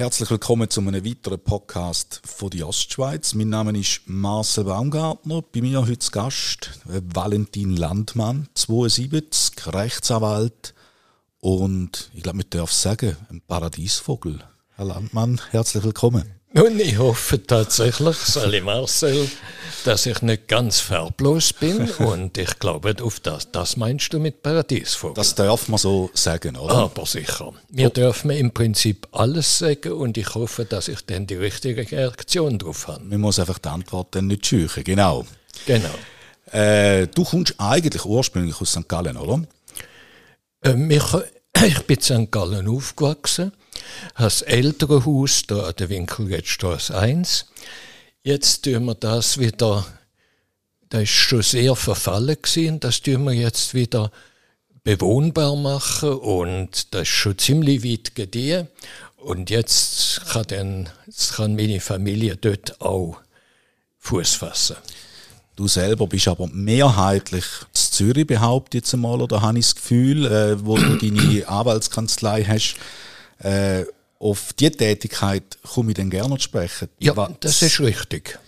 Herzlich willkommen zu einem weiteren Podcast von die Ostschweiz. Mein Name ist Marcel Baumgartner. Bei mir heute zu Gast äh, Valentin Landmann, 72, Rechtsanwalt und ich glaube, man darf sagen, ein Paradiesvogel. Herr Landmann, herzlich willkommen. Nun, ich hoffe tatsächlich, Sally Marcel, dass ich nicht ganz farblos bin und ich glaube, auf das, das meinst du mit Paradiesvogel. Das darf man so sagen, oder? Aber sicher. Wir oh. dürfen im Prinzip alles sagen und ich hoffe, dass ich dann die richtige Reaktion darauf habe. Man muss einfach die Antwort dann nicht scheuchen, genau. Genau. Äh, du kommst eigentlich ursprünglich aus St. Gallen, oder? Äh, ich bin in St. Gallen aufgewachsen das ältere Haus da an der Winkelgettstraße 1. Jetzt tun wir das wieder, das ist schon sehr verfallen gewesen, das tun wir jetzt wieder bewohnbar machen und das ist schon ziemlich weit gediehen. Und jetzt kann, dann, jetzt kann meine Familie dort auch Fuß fassen. Du selber bist aber mehrheitlich in Zürich, behauptet jetzt einmal, oder habe ich das Gefühl, äh, wo du deine Anwaltskanzlei hast, äh, auf diese Tätigkeit komme ich dann gerne zu sprechen. Ja, was, das ist richtig.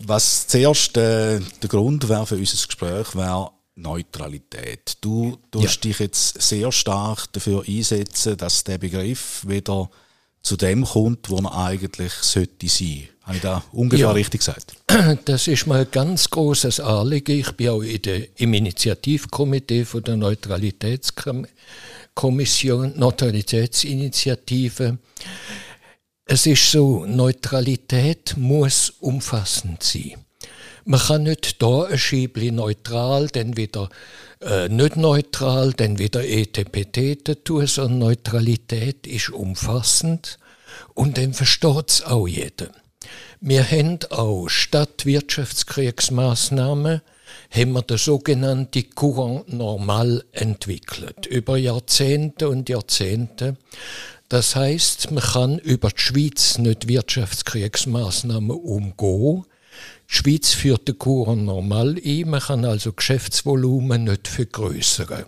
Was zuerst äh, der Grund wäre für unser Gespräch, wäre Neutralität. Du tust ja. dich jetzt sehr stark dafür einsetzen, dass der Begriff wieder zu dem kommt, wo er eigentlich sollte sein. Habe ich da ungefähr ja. richtig gesagt? Das ist mal ein ganz großes Anliegen. Ich bin auch in der, im Initiativkomitee von der Neutralitätskommission Kommission Neutralitätsinitiative. Es ist so, Neutralität muss umfassend sein. Man kann nicht da ein Schiebli neutral, dann wieder äh, nicht neutral, dann wieder ETPT tun, sondern Neutralität ist umfassend und dann versteht es auch jeder. Wir haben auch Stadtwirtschaftskriegsmaßnahmen haben wir das sogenannte Courant Normal entwickelt. Über Jahrzehnte und Jahrzehnte. Das heißt, man kann über die Schweiz nicht Wirtschaftskriegsmaßnahmen umgehen. Die Schweiz führt den Courant Normal ein, man kann also Geschäftsvolumen nicht vergrößern.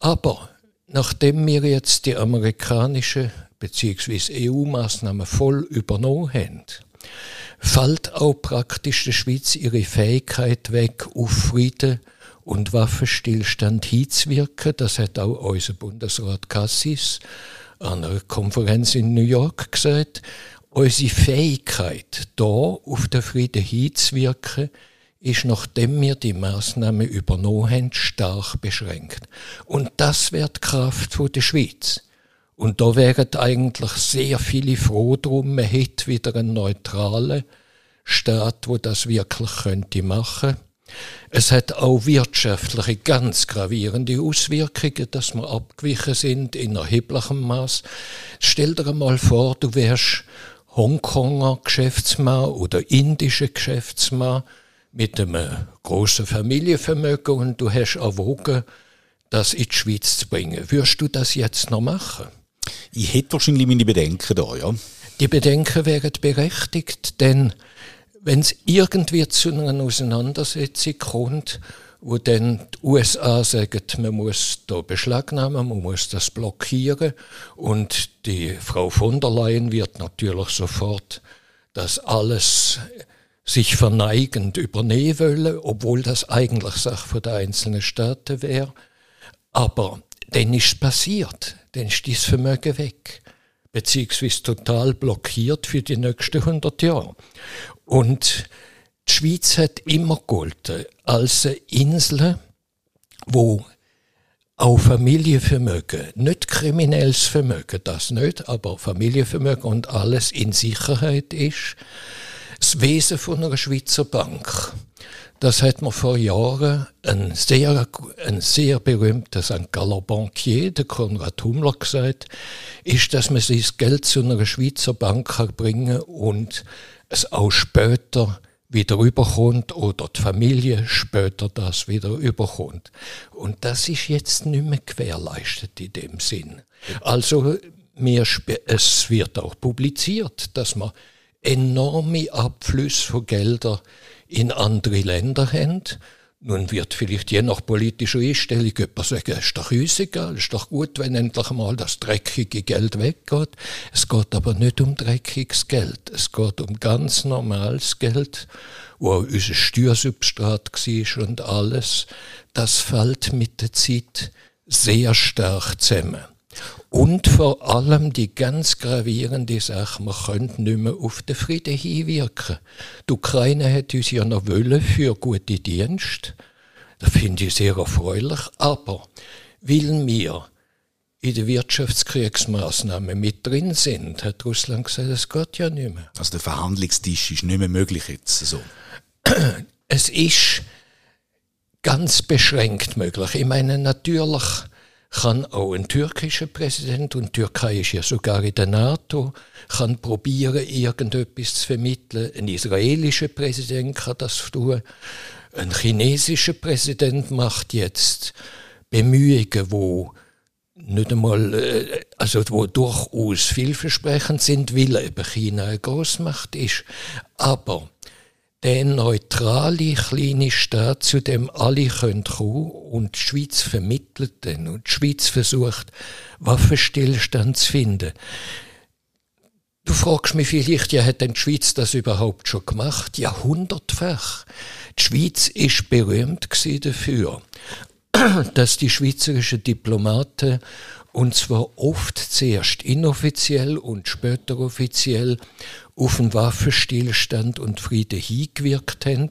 Aber nachdem wir jetzt die amerikanische bzw. EU-Maßnahmen voll übernommen haben, fällt auch praktisch der Schweiz ihre Fähigkeit weg, auf Frieden und Waffenstillstand hinzuwirken. Das hat auch unser Bundesrat Cassis an einer Konferenz in New York gesagt. Unsere Fähigkeit, da auf den Frieden hinzuwirken, ist, nachdem wir die Maßnahmen übernommen haben, stark beschränkt. Und das wird die Kraft der Schweiz. Und da wären eigentlich sehr viele froh drum, man hätte wieder einen neutralen Staat, wo das wirklich könnte machen. Es hat auch wirtschaftliche ganz gravierende Auswirkungen, dass wir abgewichen sind in erheblichem Maß. Stell dir einmal vor, du wärst Hongkonger Geschäftsmann oder indischer Geschäftsmann mit einem großen Familienvermögen und du hast erwogen, das in die Schweiz zu bringen. Würdest du das jetzt noch machen? Ich hätte wahrscheinlich meine Bedenken da, ja. Die Bedenken wären berechtigt, denn wenn es irgendwie zu einer Auseinandersetzung kommt, wo dann die USA sagen, man muss da beschlagnahmen, man muss das blockieren und die Frau von der Leyen wird natürlich sofort das alles sich verneigend übernehmen wollen, obwohl das eigentlich Sache der einzelnen Staaten wäre. Aber dann ist es passiert dann ist dieses Vermögen weg. Beziehungsweise total blockiert für die nächsten 100 Jahre. Und die Schweiz hat immer gegolten als eine Insel, wo auch Familienvermögen, nicht kriminelles Vermögen, das nicht, aber Familienvermögen und alles in Sicherheit ist. Das Wesen von einer Schweizer Bank das hat man vor Jahren ein sehr, ein sehr berühmter St. Galler Bankier, der Konrad Hummler, gesagt, ist, dass man sein Geld zu einer Schweizer Bank kann bringen und es auch später wieder überkommt oder die Familie später das wieder überkommt. Und das ist jetzt nicht mehr gewährleistet in dem Sinn. Also mir, es wird auch publiziert, dass man enorme Abflüsse von Geldern in andere Länder haben. Nun wird vielleicht je nach politischer Einstellung jemand sagen, es ist doch uns egal, es ist doch gut, wenn endlich mal das dreckige Geld weggeht. Es geht aber nicht um dreckiges Geld, es geht um ganz normales Geld, wo unser Steuersubstrat war und alles. Das fällt mit der Zeit sehr stark zusammen. Und vor allem die ganz gravierende Sache, man könnte nicht mehr auf den Frieden hinwirken. Die Ukraine hat uns ja noch wollen für gute Dienste. Das finde ich sehr erfreulich. Aber weil wir in den Wirtschaftskriegsmaßnahmen mit drin sind, hat Russland gesagt, es geht ja nicht mehr. Also der Verhandlungstisch ist nicht mehr möglich jetzt so. Es ist ganz beschränkt möglich. Ich meine, natürlich kann auch ein türkischer Präsident, und Türkei ist ja sogar in der NATO, kann probieren, irgendetwas zu vermitteln. Ein israelischer Präsident kann das tun. Ein chinesischer Präsident macht jetzt Bemühungen, wo nicht einmal, äh, also wo durchaus vielversprechend sind, weil eben China eine Großmacht ist. Aber der neutrale kleine Staat, zu dem alle können kommen und die Schweiz vermittelt den und die Schweiz versucht, Waffenstillstand zu finden. Du fragst mich vielleicht, ja, hat denn die Schweiz das überhaupt schon gemacht? Jahrhundertfach. Die Schweiz ist berühmt dafür, dass die schweizerischen Diplomaten und zwar oft zuerst inoffiziell und später offiziell auf einen Waffenstillstand und Frieden hingewirkt haben.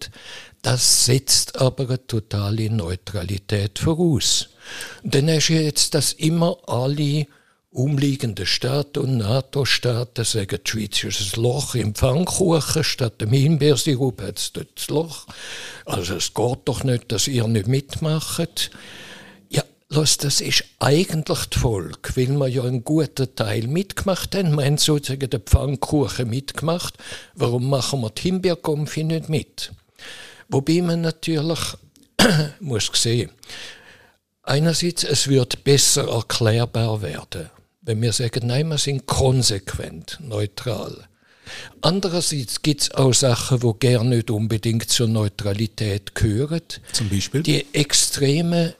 Das setzt aber eine totale Neutralität voraus. Und dann du jetzt, dass immer alle umliegenden Staaten und NATO-Staaten sagen, die Schweiz ist ein Loch im Pfannkuchen, statt dem Himbeersirup hat es dort das Loch. Also es geht doch nicht, dass ihr nicht mitmacht. Los, das ist eigentlich die Folge, weil wir ja einen guten Teil mitgemacht haben. Wir haben sozusagen den Pfannkuchen mitgemacht. Warum machen wir die Himbeergumpfi nicht mit? Wobei man natürlich muss sehen, einerseits, es wird besser erklärbar werden, wenn wir sagen, nein, wir sind konsequent, neutral. Andererseits gibt es auch Sachen, die gerne nicht unbedingt zur Neutralität gehören. Zum Beispiel? Die extreme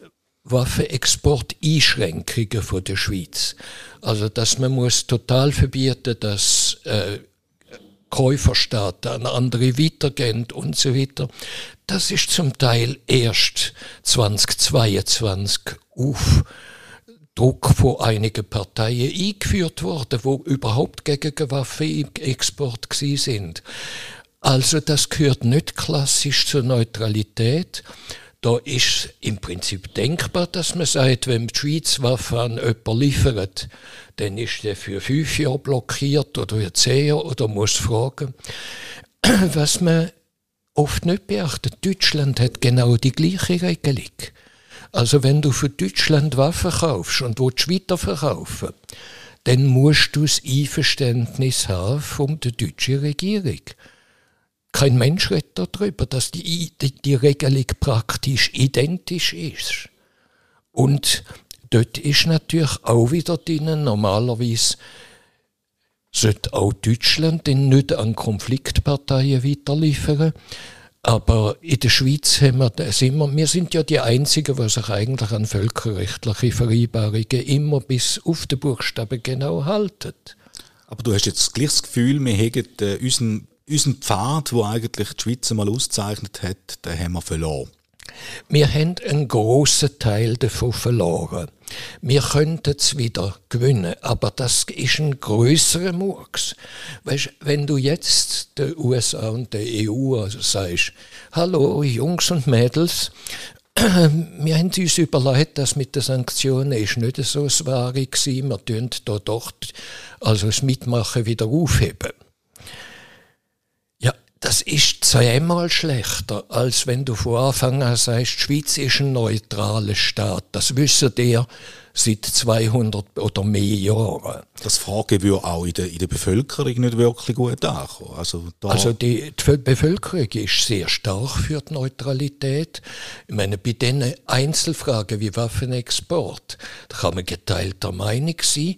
Waffenexport-Einschränkungen von der Schweiz. Also, dass man muss total verbieten, dass äh, Käuferstaaten an andere weitergehen und so weiter. Das ist zum Teil erst 2022 auf Druck von einigen Parteien eingeführt worden, wo überhaupt gegen Waffenexport sind. Also das gehört nicht klassisch zur Neutralität. Da ist im Prinzip denkbar, dass man sagt, wenn die Schweiz Waffen an jemanden liefert, dann ist der für fünf Jahre blockiert oder für zehn Jahre oder muss fragen. Was man oft nicht beachtet, Deutschland hat genau die gleiche Regelung. Also wenn du für Deutschland Waffen kaufst und willst weiterverkaufen, dann musst du das Einverständnis haben von der deutschen Regierung. Kein Mensch redet darüber, dass die, die, die Regelung praktisch identisch ist. Und dort ist natürlich auch wieder drin, normalerweise sollte auch Deutschland den nicht an Konfliktparteien weiterliefern. Aber in der Schweiz haben wir, sind wir, wir sind ja die Einzigen, die sich eigentlich an völkerrechtliche Vereinbarungen immer bis auf den Buchstaben genau halten. Aber du hast jetzt gleich das Gefühl, wir haben äh, unseren unseren Pfad, wo eigentlich die Schweiz mal auszeichnet hat, den haben wir verloren. Wir haben einen grossen Teil davon verloren. Wir könnten es wieder gewinnen, aber das ist ein größerer Murks. Weißt, wenn du jetzt der USA und der EU also sagst, hallo Jungs und Mädels, wir haben uns überlegt, dass mit den Sanktionen ist nicht so das Wahre war. Wir tun da doch also das Mitmachen wieder aufheben das ist zweimal schlechter, als wenn du von Anfang an sagst, die Schweiz ist ein neutraler Staat. Das wissen die seit 200 oder mehr Jahren. Das Frage würde auch in der, in der Bevölkerung nicht wirklich gut ankommen. Also, also die, die, Bevölkerung ist sehr stark für die Neutralität. Ich meine, bei diesen Einzelfragen wie Waffenexport, da kann man geteilter Meinung sein,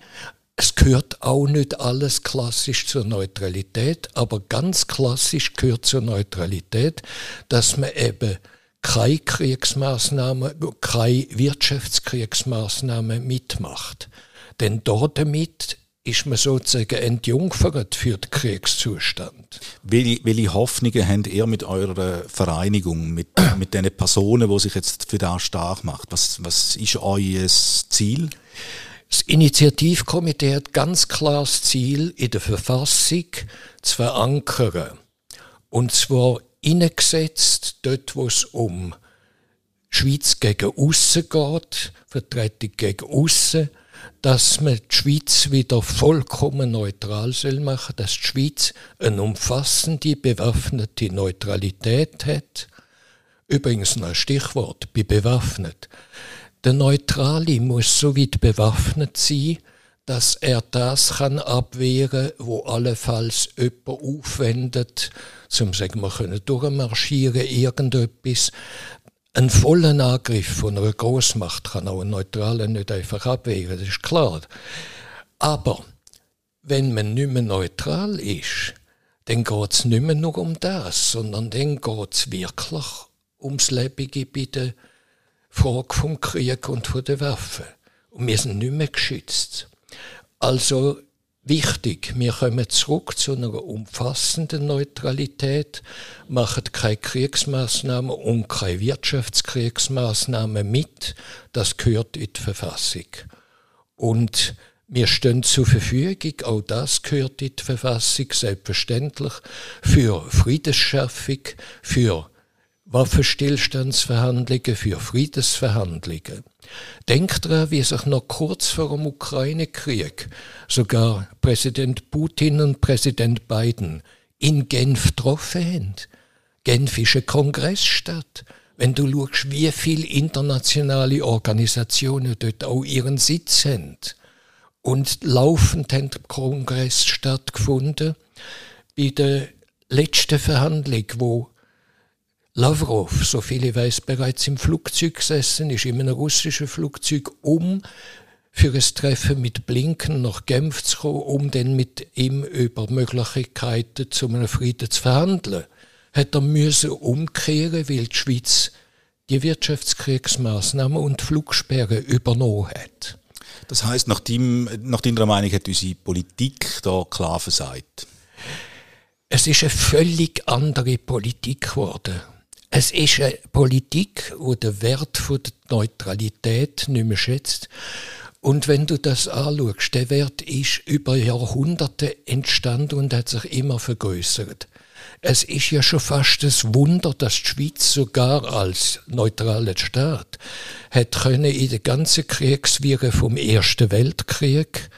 es gehört auch nicht alles klassisch zur Neutralität, aber ganz klassisch gehört zur Neutralität, dass man eben keine Kriegsmaßnahmen, keine Wirtschaftskriegsmaßnahmen mitmacht. Denn dort damit ist man sozusagen entjungfert für den Kriegszustand. Welche, welche Hoffnungen habt ihr mit eurer Vereinigung, mit, mit den Personen, die sich jetzt für das stark macht? Was, was ist euer Ziel? Das Initiativkomitee hat ganz klar das Ziel, in der Verfassung zu verankern. Und zwar eingesetzt, dort wo es um Schweiz gegen aussen geht, Vertretung gegen aussen, dass man die Schweiz wieder vollkommen neutral soll machen, dass die Schweiz eine umfassende bewaffnete Neutralität hat. Übrigens noch ein Stichwort bei bewaffnet. Der Neutrale muss so weit bewaffnet sein, dass er das kann abwehren, wo allenfalls jemand aufwendet, zum sagen wir können durchmarschieren, irgendetwas. Ein vollen Angriff von einer Großmacht kann auch ein Neutraler nicht einfach abwehren, das ist klar. Aber wenn man nicht mehr neutral ist, dann geht es nicht mehr nur um das, sondern dann geht es wirklich ums Lebige bei der Frage vom Krieg und von der Waffe. Und wir sind nicht mehr geschützt. Also wichtig, wir kommen zurück zu einer umfassenden Neutralität, machen keine Kriegsmaßnahmen und keine Wirtschaftskriegsmaßnahmen mit. Das gehört in die Verfassung. Und wir stehen zur Verfügung, auch das gehört in die Verfassung, selbstverständlich, für Friedensschaffung, für Waffenstillstandsverhandlungen, für Friedensverhandlungen. Denkt daran, wie sich noch kurz vor dem Ukraine-Krieg sogar Präsident Putin und Präsident Biden in Genf getroffen haben. Genf ist eine Kongressstadt. Wenn du schaust, wie viele internationale Organisationen dort auch ihren Sitz haben. Und laufend hat der Kongress stattgefunden. Bei der letzten Verhandlung, wo Lavrov, so viel ich weiß, bereits im Flugzeug gesessen ist, in einem russischen Flugzeug, um für ein Treffen mit Blinken nach Genf zu kommen, um dann mit ihm über Möglichkeiten zu einem Frieden zu verhandeln. Hat er müssen umkehren, weil die Schweiz die Wirtschaftskriegsmaßnahmen und Flugsperren übernommen hat. Das heißt, nach, dem, nach deiner Meinung hat unsere Politik da klar versagt? Es ist eine völlig andere Politik geworden. Es ist eine Politik, wo der Wert der Neutralität nicht mehr schätzt. Und wenn du das anschaust, der Wert ist über Jahrhunderte entstanden und hat sich immer vergrößert. Es ist ja schon fast ein Wunder, dass die Schweiz sogar als neutraler Staat hat können in der ganzen Kriegswirre vom Ersten Weltkrieg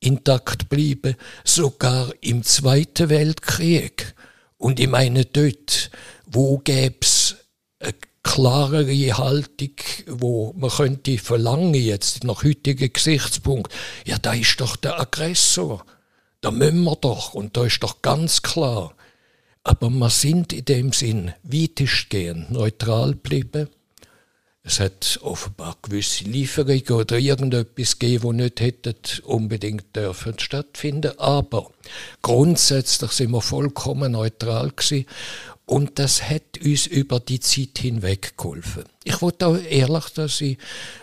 intakt bleiben, sogar im Zweiten Weltkrieg. Und ich meine dort, wo gäbe es eine klarere Haltung, wo man könnte verlangen, jetzt nach heutigem Gesichtspunkt, ja, da ist doch der Aggressor, da müssen wir doch, und da ist doch ganz klar. Aber wir sind in dem Sinn weitestgehend neutral geblieben. Es hat offenbar gewisse Lieferungen oder irgendetwas gegeben, die nicht hätten unbedingt dürfen stattfinden. Aber grundsätzlich sind wir vollkommen neutral gewesen. Und das hat uns über die Zeit hinweg geholfen. Ich wollte auch ehrlich dass ich,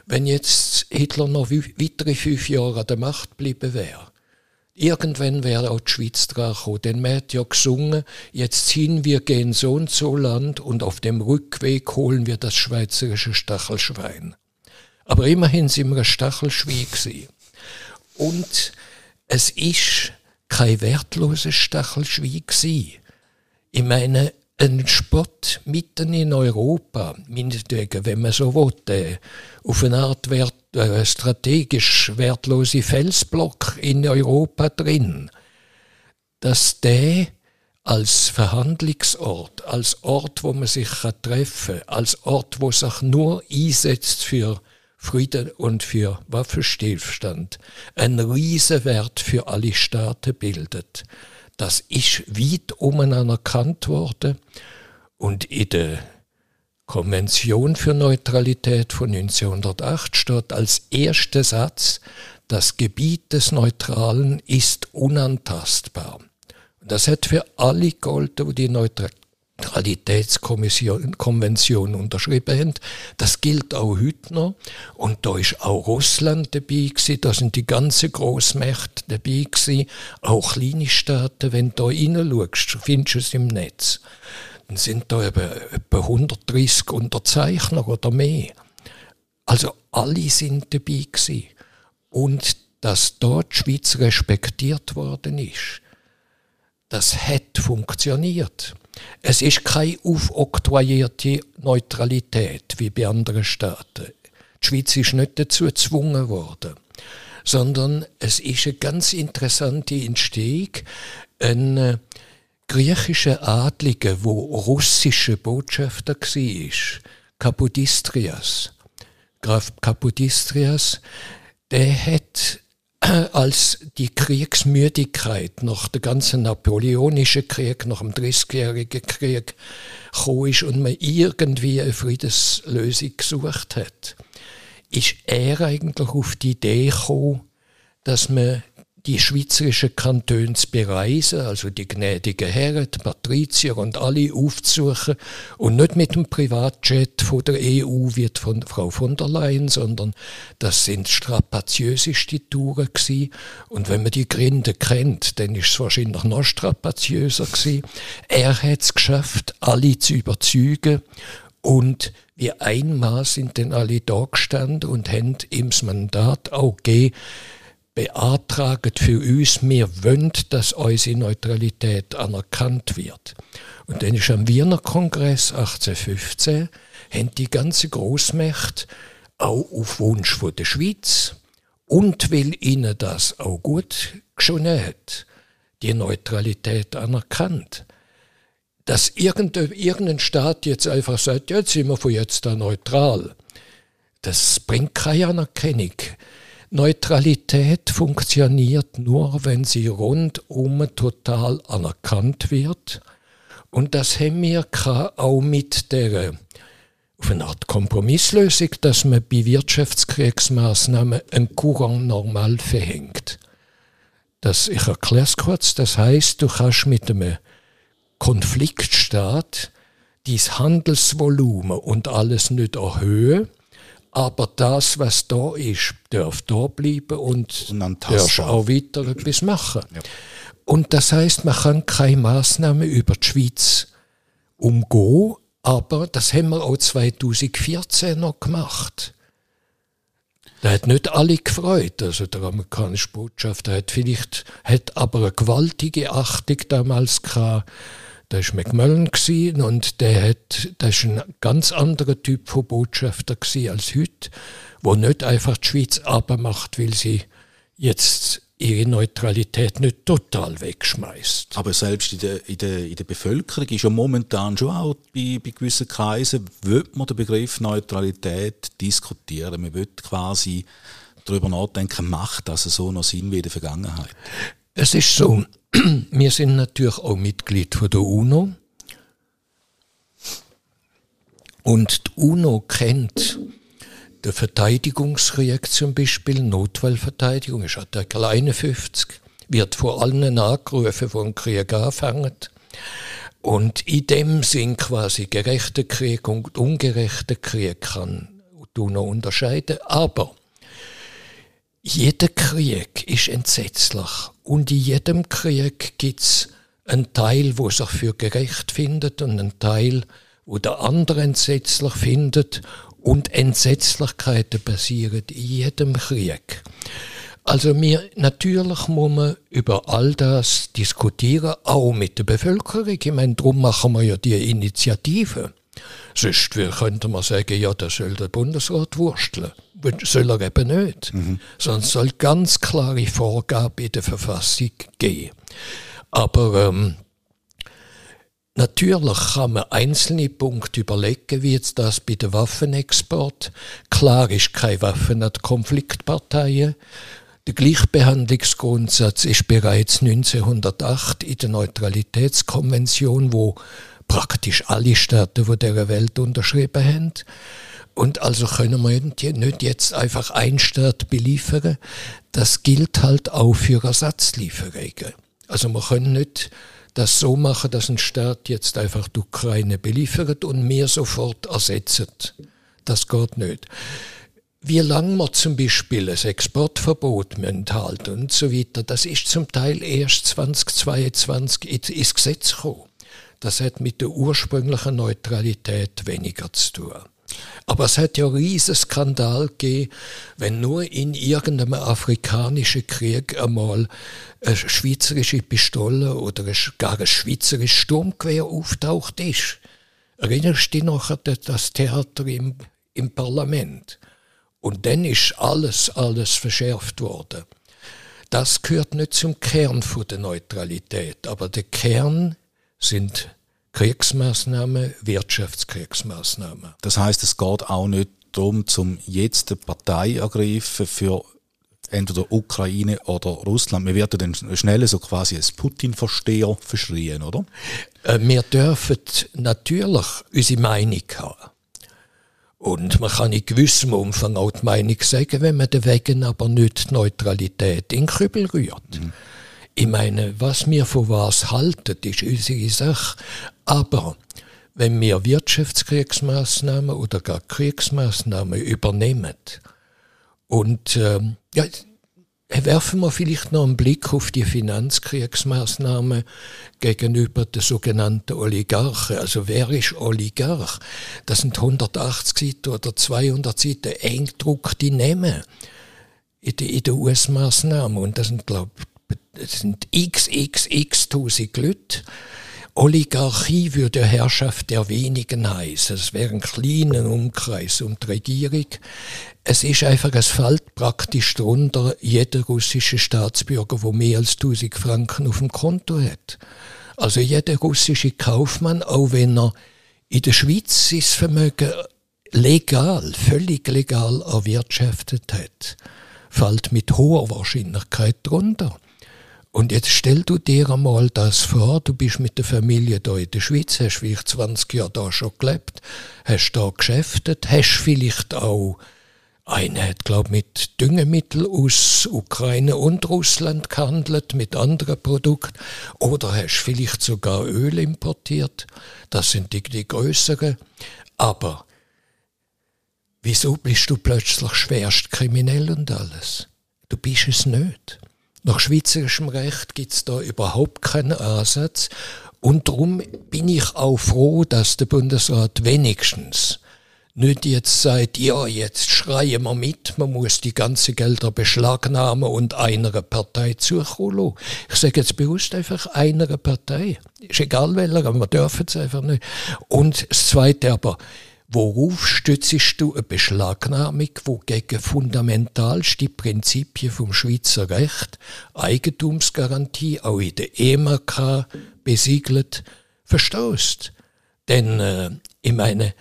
wenn jetzt Hitler noch weitere fünf Jahre an der Macht geblieben wäre, irgendwann wäre auch die Schweiz dran gekommen. Denn man hat ja gesungen, jetzt ziehen wir gehen so und so Land und auf dem Rückweg holen wir das schweizerische Stachelschwein. Aber immerhin sind wir ein Stachelschwein gewesen. Und es ist kein wertloses Stachelschwein gewesen. Ich meine, ein Spott mitten in Europa, meinetwegen, wenn man so will, äh, auf eine Art wert, äh, strategisch wertlose Felsblock in Europa drin, dass der als Verhandlungsort, als Ort, wo man sich treffen kann, als Ort, wo sich nur einsetzt für Frieden und für Waffenstillstand, einen Riesenwert für alle Staaten bildet. Das ist weit anerkannt worden und in der Konvention für Neutralität von 1908 steht als erster Satz, das Gebiet des Neutralen ist unantastbar. Das hat für alle gegolten, die die Neutralitätskonvention unterschrieben haben. Das gilt auch heute noch. Und da ist auch Russland dabei gewesen, da sind die ganzen Großmächte dabei gewesen, auch kleine Staaten. Wenn du da reinschaust, findest du es im Netz. Dann sind da etwa 130 Unterzeichner oder mehr. Also alle sind dabei gewesen. Und dass dort die Schweiz respektiert worden ist, das hat funktioniert. Es ist keine aufoktroyierte Neutralität wie bei anderen Staaten. Die Schweiz ist nicht dazu gezwungen worden, sondern es ist eine ganz interessante Entstehung. Ein äh, griechischer Adliger, wo russische Botschafter war, Kapodistrias, Graf Kapodistrias, der hat als die Kriegsmüdigkeit nach der ganzen napoleonischen Krieg, nach dem 30-jährigen Krieg gekommen ist und man irgendwie eine Friedenslösung gesucht hat, ist er eigentlich auf die Idee gekommen, dass man die zu bereisen, also die gnädigen Herren, die Patrizier und alle aufzusuchen und nicht mit dem Privatjet von der EU wie von Frau von der Leyen, sondern das sind strapaziöseste Touren gewesen. Und wenn man die Gründe kennt, dann ist es wahrscheinlich noch strapaziöser gewesen. Er hat es geschafft, alle zu überzeugen und wie einmal sind dann alle da gestanden und haben ihm das Mandat auch gegeben, beantragen für uns, wir wollen, dass unsere Neutralität anerkannt wird. Und dann ist am Wiener Kongress 1815, haben die ganze Großmächte auch auf Wunsch von der Schweiz und will ihnen das auch gut geschonen hat, die Neutralität anerkannt. Dass irgendein Staat jetzt einfach sagt, jetzt sind wir von jetzt an neutral, das bringt keine Anerkennung. Neutralität funktioniert nur, wenn sie rundum total anerkannt wird. Und das haben wir auch mit der auf eine Art Kompromisslösung, dass man bei Wirtschaftskriegsmaßnahmen ein Courant normal verhängt. Das, ich erkläre es kurz, das heißt, du kannst mit einem Konfliktstaat dies Handelsvolumen und alles nicht erhöhen, aber das, was da ist, darf da bleiben und, und darf auch weiter etwas machen. Ja. Und das heißt, man kann keine Maßnahmen über die Schweiz umgehen, aber das haben wir auch 2014 noch gemacht. Da hat nicht alle gefreut. Also der amerikanische Botschafter hat vielleicht, hat aber eine gewaltige Achtung damals gehabt da war McMullen und der hat, das war ein ganz anderer Typ von Botschafter als heute, wo nicht einfach die Schweiz abmacht, weil sie jetzt ihre Neutralität nicht total wegschmeißt. Aber selbst in der, in der, in der Bevölkerung ist ja momentan schon auch bei, bei gewissen Kreisen, wird man den Begriff Neutralität diskutieren. Man wird quasi darüber nachdenken, macht das so noch Sinn wie in der Vergangenheit? Es ist so, wir sind natürlich auch Mitglied von der UNO. Und die UNO kennt den Verteidigungskrieg zum Beispiel, Notfallverteidigung, ist Artikel 51, wird vor allen angerufen, wo ein Krieg anfängt. Und in dem Sinn quasi gerechter Krieg und ungerechter Krieg kann die UNO unterscheiden. Aber jeder Krieg ist entsetzlich und in jedem Krieg gibt es einen Teil, wo sich für gerecht findet und einen Teil, wo der andere entsetzlich findet und Entsetzlichkeiten passieren in jedem Krieg. Also mir, natürlich muss man über all das diskutieren, auch mit der Bevölkerung. Ich meine, darum machen wir ja die Initiative. Sonst könnte man sagen, ja, das soll der Bundesrat wursteln. Soll er eben nicht. Mhm. Sondern soll ganz klare Vorgabe in der Verfassung geben. Aber ähm, natürlich kann man einzelne Punkte überlegen, wie jetzt das bei dem Waffenexport. Klar ist keine Waffen an die Konfliktparteien. Der Gleichbehandlungsgrundsatz ist bereits 1908 in der Neutralitätskonvention, wo praktisch alle Staaten, die dieser Welt unterschrieben haben. Und also können wir nicht jetzt einfach einen Staat beliefern. Das gilt halt auch für Ersatzlieferungen. Also wir können nicht das so machen, dass ein Staat jetzt einfach die Ukraine beliefert und mir sofort ersetzt. Das geht nicht. Wie lange man zum Beispiel ein Exportverbot enthalten und so weiter, das ist zum Teil erst 2022 ins Gesetz gekommen. Das hat mit der ursprünglichen Neutralität weniger zu tun. Aber es hat ja riesen Skandal gegeben, wenn nur in irgendeinem afrikanischen Krieg einmal eine schweizerische Pistole oder gar ein schweizerisches Sturmgewehr auftaucht ist. Erinnerst du dich noch an das Theater im, im Parlament? Und dann ist alles, alles verschärft worden. Das gehört nicht zum Kern der Neutralität, aber der Kern sind Kriegsmaßnahmen, Wirtschaftskriegsmaßnahmen. Das heißt, es geht auch nicht darum, zum jetzt eine Partei ergreifen für entweder Ukraine oder Russland. Wir werden dann schnell so quasi als Putin-Versteher verschrien, oder? Äh, wir dürfen natürlich unsere Meinung haben. Und man kann in gewissem Umfang auch die Meinung sagen, wenn man dagegen aber nicht die Neutralität in den Kübel rührt. Mhm. Ich meine, was wir von was halten, ist unsere Sache. Aber wenn wir Wirtschaftskriegsmaßnahmen oder gar Kriegsmaßnahmen übernehmen und ähm, ja, werfen wir vielleicht noch einen Blick auf die Finanzkriegsmaßnahmen gegenüber den sogenannten Oligarchen. Also wer ist Oligarch? Das sind 180 Seiten oder 200 Seiten eng gedruckte Namen in den US-Maßnahmen und das sind glaube ich es sind x, x, x tausend Leute. Oligarchie würde Herrschaft der wenigen heißen. Es wäre ein kleiner Umkreis um die Regierung. Es ist einfach, es fällt praktisch drunter jeder russische Staatsbürger, der mehr als 1000 Franken auf dem Konto hat. Also jeder russische Kaufmann, auch wenn er in der Schweiz sein Vermögen legal, völlig legal erwirtschaftet hat, fällt mit hoher Wahrscheinlichkeit drunter. Und jetzt stell du dir einmal das vor, du bist mit der Familie da in der Schweiz, hast vielleicht 20 Jahre da schon gelebt, hast da geschäftet, hast vielleicht auch eine hat, glaube mit Düngemittel aus Ukraine und Russland gehandelt, mit anderen Produkten. Oder hast vielleicht sogar Öl importiert. Das sind die, die größeren. Aber wieso bist du plötzlich schwerst kriminell und alles? Du bist es nicht. Nach schweizerischem Recht gibt es da überhaupt keinen Ansatz. Und darum bin ich auch froh, dass der Bundesrat wenigstens nicht jetzt sagt, ja, jetzt schreien wir mit, man muss die ganzen Gelder beschlagnahmen und einer Partei zukommen Ich sage jetzt bewusst einfach einer Partei. Ist egal welcher, aber wir dürfen es einfach nicht. Und das Zweite aber, Worauf stützt du eine Beschlagnahmung, wo gegen fundamentalste Prinzipien vom Schweizer Recht, Eigentumsgarantie, auch in der EMAK besiegelt, verstößt? Denn äh, ich meine,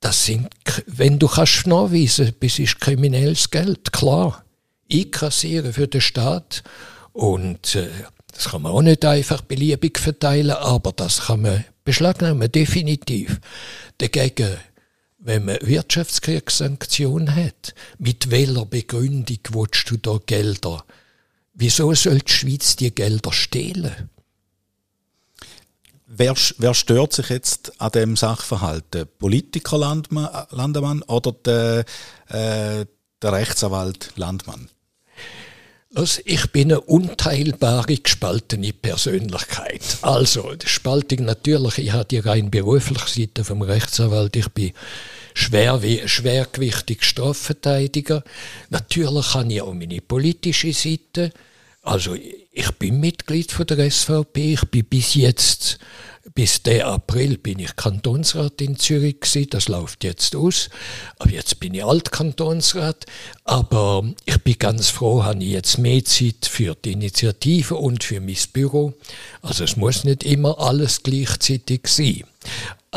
das sind, wenn du kannst nachweisen, das ist kriminelles Geld, klar, einkassieren für den Staat und äh, das kann man auch nicht einfach beliebig verteilen, aber das kann man beschlagnahmen, definitiv. Dagegen wenn man Wirtschaftskriegssanktionen hat, mit welcher Begründung willst du da Gelder? Wieso soll die Schweiz die Gelder stehlen? Wer, wer stört sich jetzt an dem Sachverhalt? Der Politiker Landmann, Landemann oder der, äh, der Rechtsanwalt Landmann? Ich bin eine unteilbare gespaltene Persönlichkeit. Also, die Spaltung natürlich, ich habe die rein berufliche Seite vom Rechtsanwalt, ich bin schwer wie schwergewichtig Strafverteidiger. Natürlich habe ich auch meine politische Seite. Also ich bin Mitglied von der SVP. Ich bin bis jetzt, bis der April bin ich Kantonsrat in Zürich gewesen. Das läuft jetzt aus. Aber jetzt bin ich Altkantonsrat. Aber ich bin ganz froh, habe ich jetzt mehr Zeit für die Initiative und für mein Büro. Also es muss nicht immer alles gleichzeitig sein.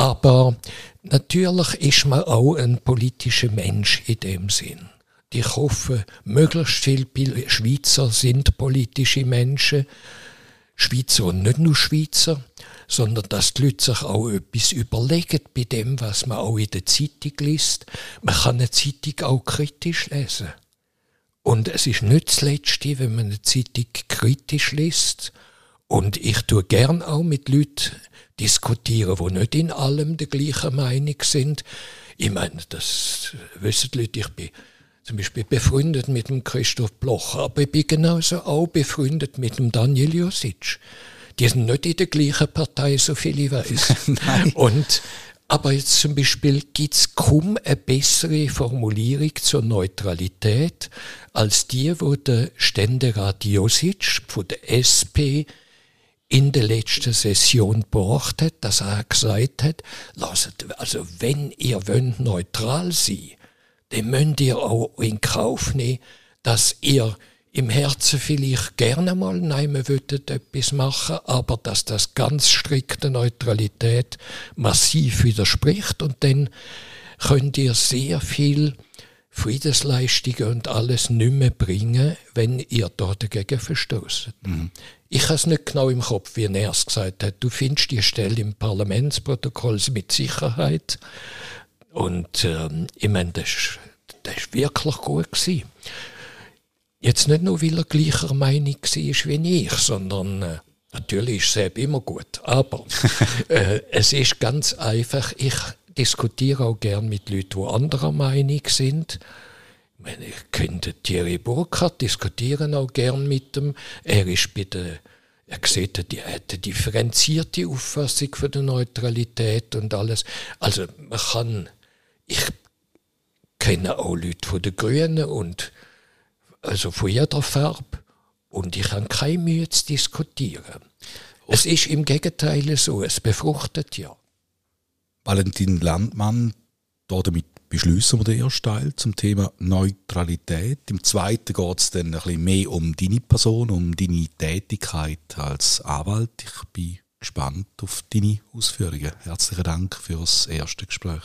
Aber natürlich ist man auch ein politischer Mensch in dem Sinn. Ich hoffe, möglichst viele Schweizer sind politische Menschen. Schweizer und nicht nur Schweizer, sondern dass die Leute sich auch etwas überlegen bei dem, was man auch in der Zeitung liest. Man kann eine Zeitung auch kritisch lesen. Und es ist nicht das Letzte, wenn man eine Zeitung kritisch liest Und ich tue gern auch mit Leuten diskutieren, die nicht in allem der gleichen Meinung sind. Ich meine, das wissen die Leute, ich bin zum Beispiel befreundet mit dem Christoph Blocher, aber ich bin genauso auch befreundet mit dem Daniel Josic. Die sind nicht in der gleichen Partei, so viel ich weiß. Und aber jetzt zum Beispiel gibt es kaum eine bessere Formulierung zur Neutralität als die, wo der Ständerat Josic von der SP in der letzten Session gebracht hat, dass er gesagt hat, lasst, also wenn ihr wollt neutral sein, dann müsst ihr auch in Kauf nehmen, dass ihr im Herzen vielleicht gerne mal nein, wir würden etwas machen, aber dass das ganz strikte Neutralität massiv widerspricht. Und dann könnt ihr sehr viel Friedensleistungen und alles nicht mehr bringen, wenn ihr da dagegen verstoßt. Mhm. Ich habe es nicht genau im Kopf, wie er es gesagt hat. Du findest die Stelle im Parlamentsprotokoll mit Sicherheit. Und ähm, ich meine, das, ist wirklich gut gewesen. Jetzt nicht nur, weil er gleicher Meinung war wie ich, sondern äh, natürlich ist es immer gut. Aber äh, es ist ganz einfach, ich diskutiere auch gern mit Leuten, die anderer Meinung sind. Ich, meine, ich könnte Thierry Burkhardt diskutieren auch gern mit ihm. Er ist der er sieht, er hat eine differenzierte Auffassung von der Neutralität und alles. Also man kann, ich kenne auch Leute von den Grünen und also von jeder Farbe. Und ich habe keine Mühe zu diskutieren. Es ist im Gegenteil so, es befruchtet ja. Valentin Landmann, damit beschließen wir den ersten Teil zum Thema Neutralität. Im zweiten geht es dann ein bisschen mehr um deine Person, um deine Tätigkeit als Anwalt. Ich bin gespannt auf deine Ausführungen. Herzlichen Dank für das erste Gespräch.